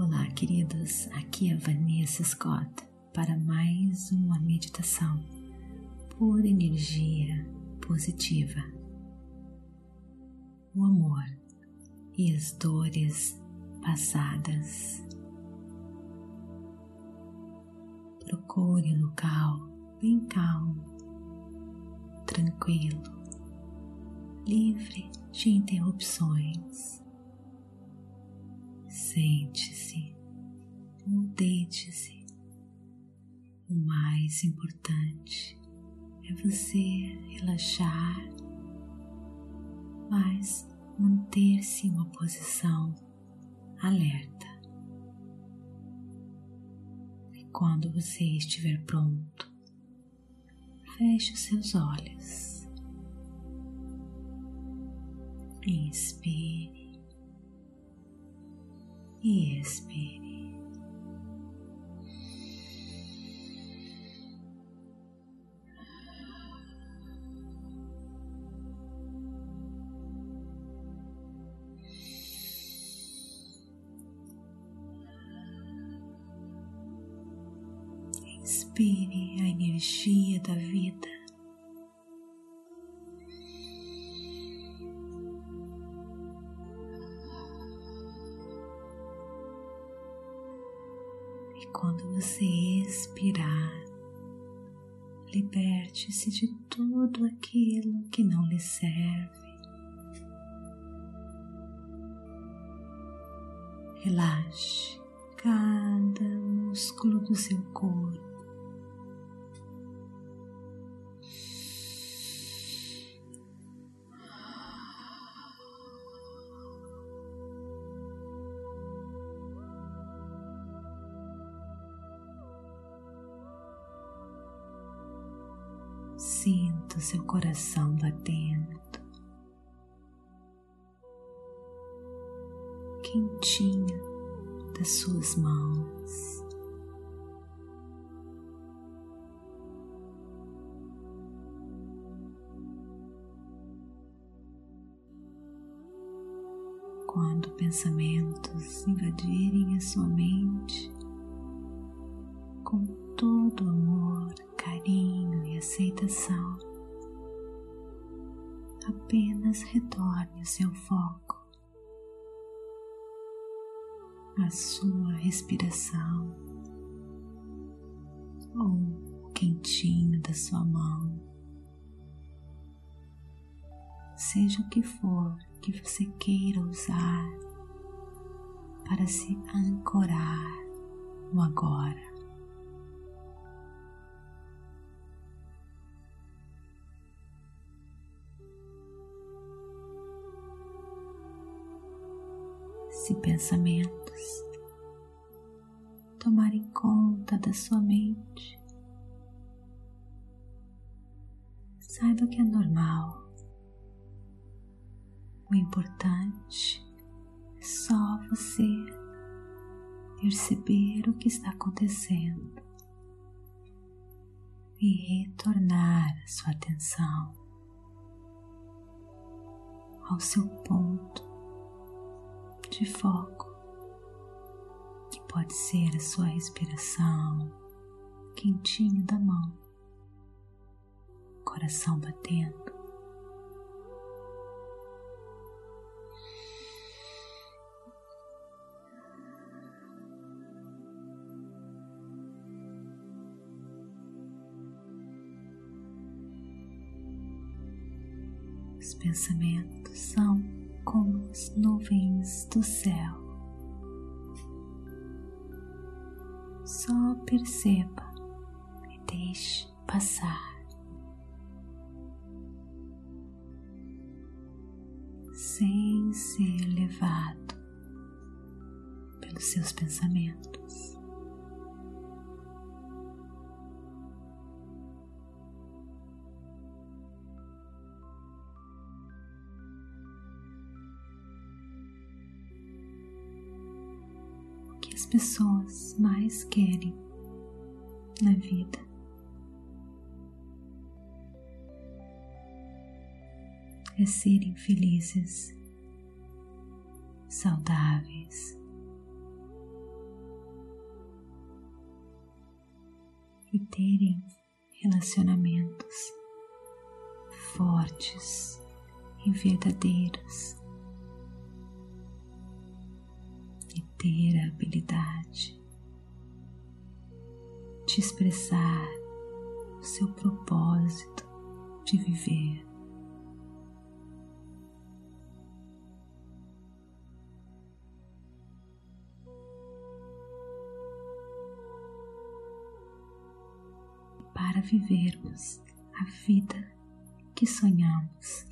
Olá, queridos. Aqui é Vanessa Scott para mais uma meditação por energia positiva. O amor e as dores passadas. Procure um local bem calmo, tranquilo, livre de interrupções. Sente-se deite-se. O mais importante é você relaxar, mas manter-se em uma posição alerta. E quando você estiver pronto, feche os seus olhos. Inspire e expire. Inspire a energia da vida. Liberte-se de tudo aquilo que não lhe serve. Relaxe cada músculo do seu corpo. Seu coração batendo, quentinho das suas mãos. Quando pensamentos invadirem a sua mente, com todo amor, carinho e aceitação, apenas retorne o seu foco à sua respiração ou o quentinho da sua mão, seja o que for que você queira usar para se ancorar no agora. Se pensamentos tomarem conta da sua mente, saiba que é normal. O importante é só você perceber o que está acontecendo e retornar a sua atenção ao seu ponto de foco, que pode ser a sua respiração, quentinho da mão, coração batendo. Os pensamentos são como as nuvens do céu. Só perceba e deixe passar. Sem ser levado pelos seus pensamentos. pessoas mais querem na vida. É serem felizes, saudáveis e terem relacionamentos fortes e verdadeiros. Ter a habilidade de expressar o seu propósito de viver. Para vivermos a vida que sonhamos.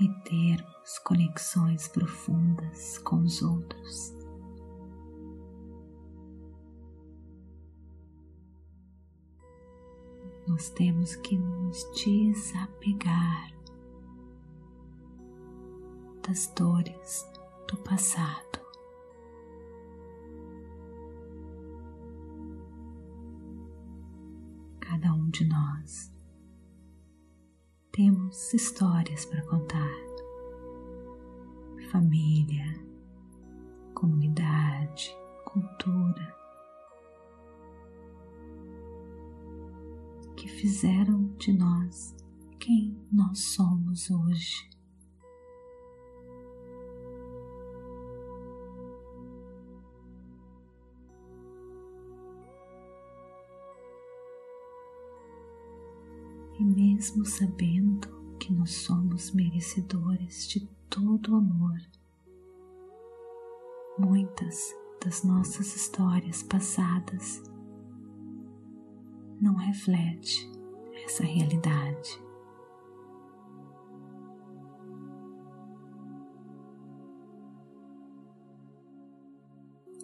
E termos conexões profundas com os outros. nós temos que nos desapegar das dores do passado. Cada um de nós temos histórias para contar. Família, comunidade, cultura, que fizeram de nós quem nós somos hoje. Mesmo sabendo que nós somos merecedores de todo o amor, muitas das nossas histórias passadas não reflete essa realidade.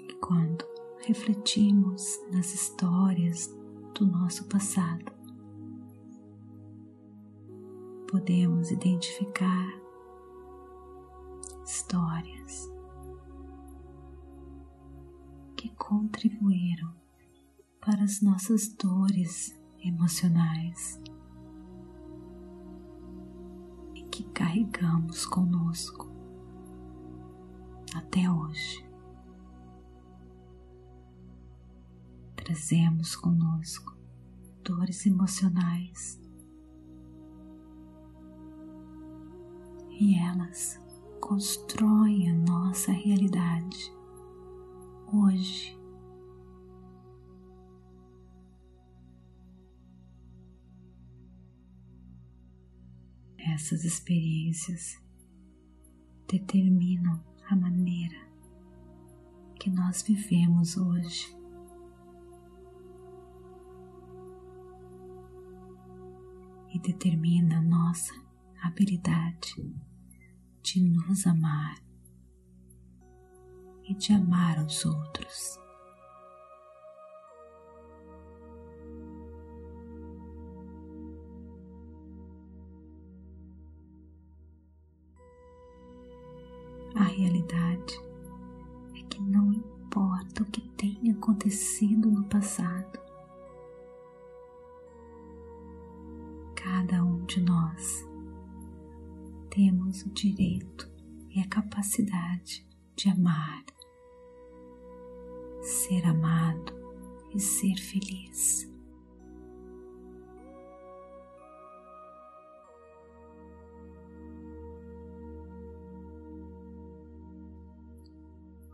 E quando refletimos nas histórias do nosso passado, podemos identificar histórias que contribuíram para as nossas dores emocionais e que carregamos conosco até hoje. Trazemos conosco dores emocionais e elas constroem a nossa realidade hoje Essas experiências determinam a maneira que nós vivemos hoje. E determina a nossa habilidade de nos amar e de amar os outros. realidade é que não importa o que tenha acontecido no passado, cada um de nós temos o direito e a capacidade de amar, ser amado e ser feliz.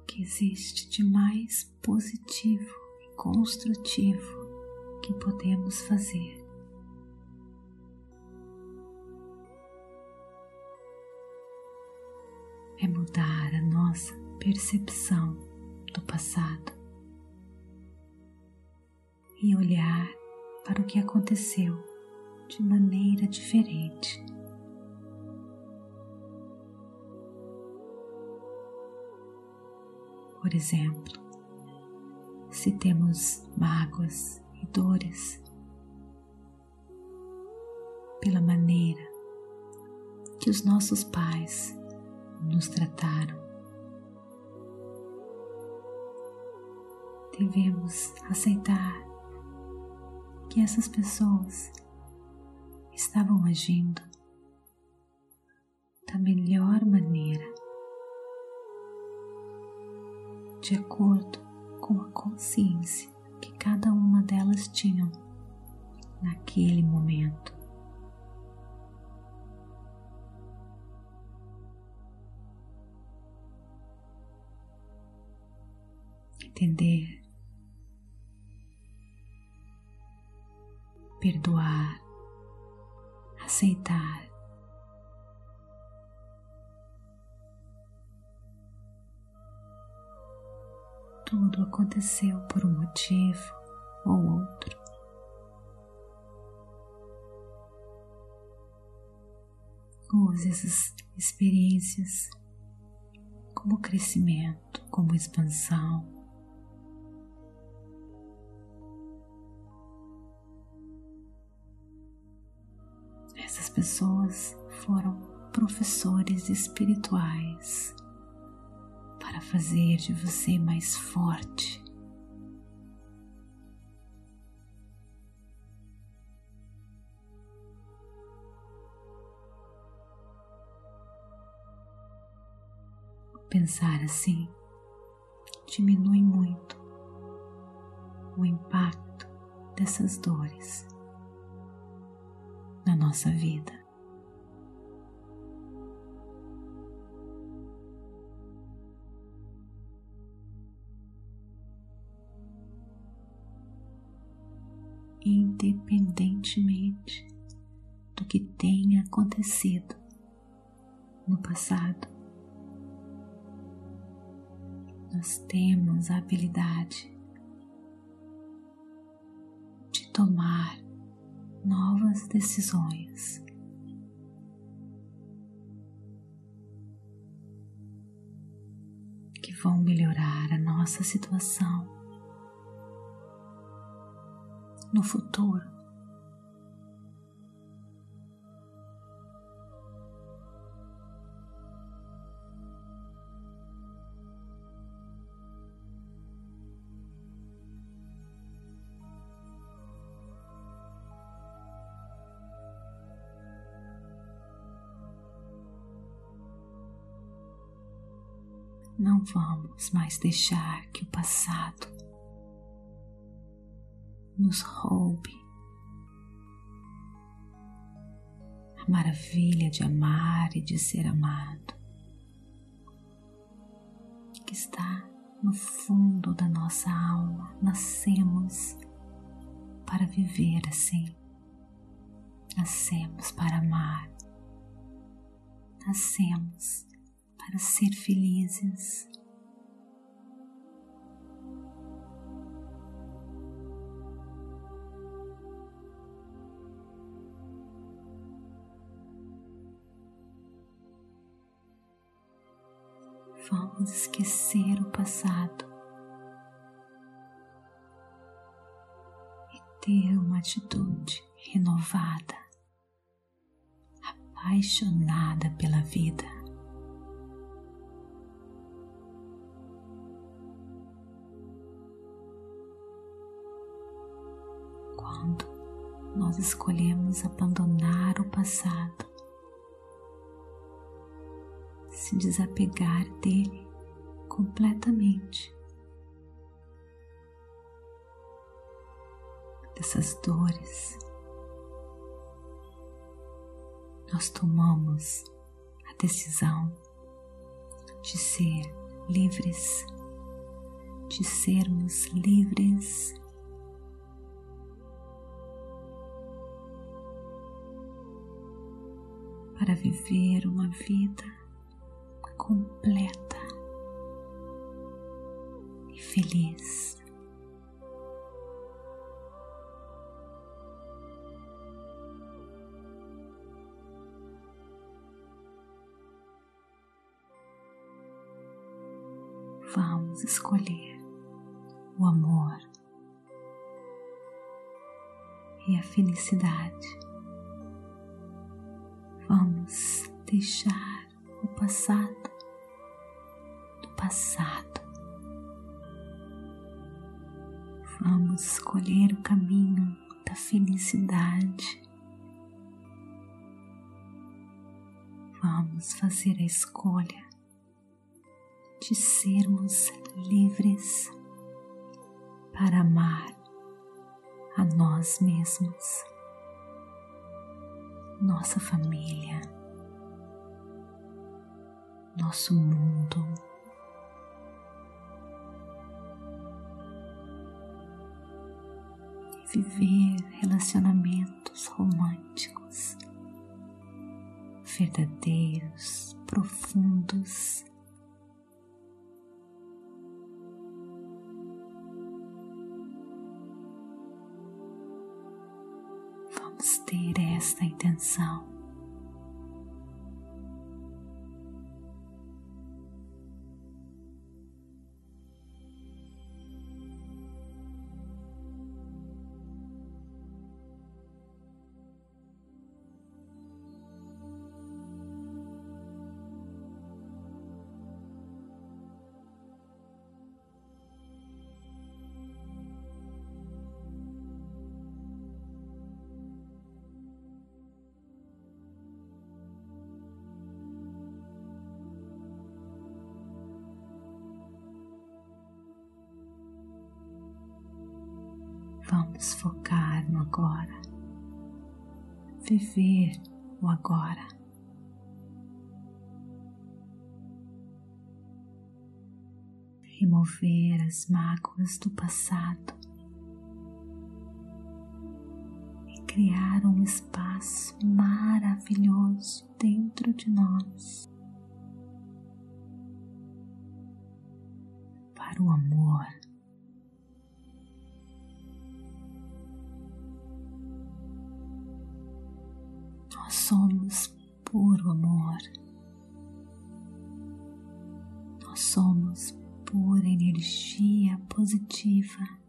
que existe de mais positivo e construtivo que podemos fazer. É mudar a nossa percepção do passado e olhar para o que aconteceu de maneira diferente. Por exemplo, se temos mágoas e dores pela maneira que os nossos pais nos trataram, devemos aceitar que essas pessoas estavam agindo da melhor maneira de acordo com a consciência que cada uma delas tinham naquele momento. Entender, perdoar, aceitar. Tudo aconteceu por um motivo ou outro. Use essas experiências como crescimento, como expansão. Pessoas foram professores espirituais para fazer de você mais forte, Pensar assim diminui muito o impacto dessas dores na nossa vida. Independentemente do que tenha acontecido no passado, nós temos a habilidade de tomar novas decisões. Que vão melhorar a nossa situação no futuro. Não vamos mais deixar que o passado nos roube a maravilha de amar e de ser amado, que está no fundo da nossa alma. Nascemos para viver assim, nascemos para amar, nascemos para ser felizes. Vamos esquecer o passado e ter uma atitude renovada, apaixonada pela vida. Nós escolhemos abandonar o passado, se desapegar dele completamente, dessas dores, nós tomamos a decisão de ser livres, de sermos livres para viver uma vida completa e feliz. Vamos escolher o amor e a felicidade. Vamos deixar o passado do passado. Vamos escolher o caminho da felicidade. Vamos fazer a escolha de sermos livres para amar a nós mesmos, nossa família, nosso mundo. Viver relacionamentos românticos, verdadeiros, profundos esta intenção. Vamos focar no agora, viver o agora. Remover as mágoas do passado. E criar um espaço maravilhoso dentro de nós. Para o amor somos puro amor. Nós somos pura energia positiva.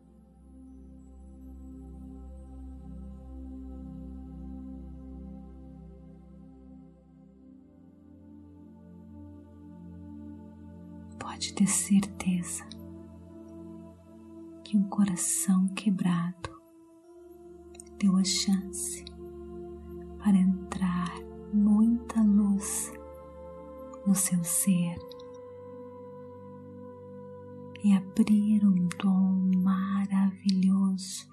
Pode ter certeza que um coração quebrado deu a chance para entrar muita luz no seu ser e abrir um dom maravilhoso,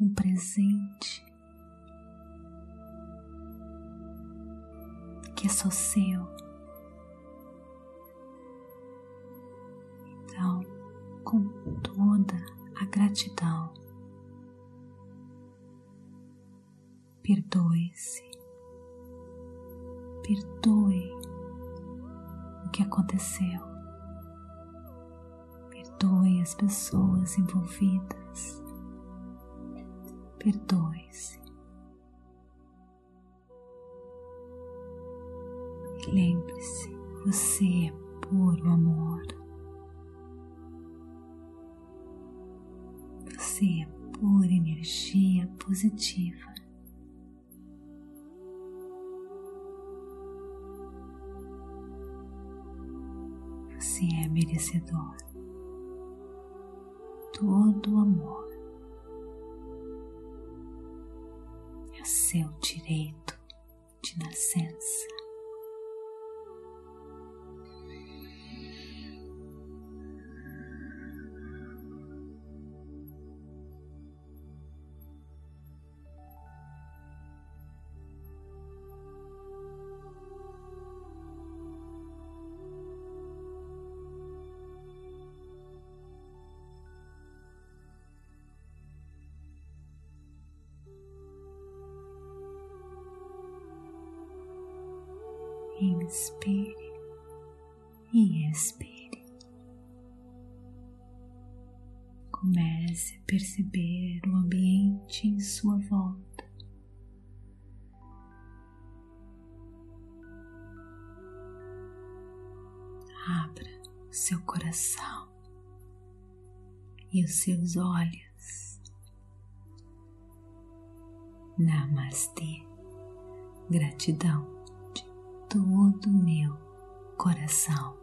um presente que é só seu. Então, com toda a gratidão, Perdoe-se. Perdoe o que aconteceu. Perdoe as pessoas envolvidas. Perdoe-se. Lembre-se, você é puro amor. Você é pura energia positiva. Você é merecedor. Todo amor é seu direito de nascença. Inspire e expire. Comece a perceber o ambiente em sua volta. Abra o seu coração e os seus olhos. Namastê. Gratidão todo o meu coração.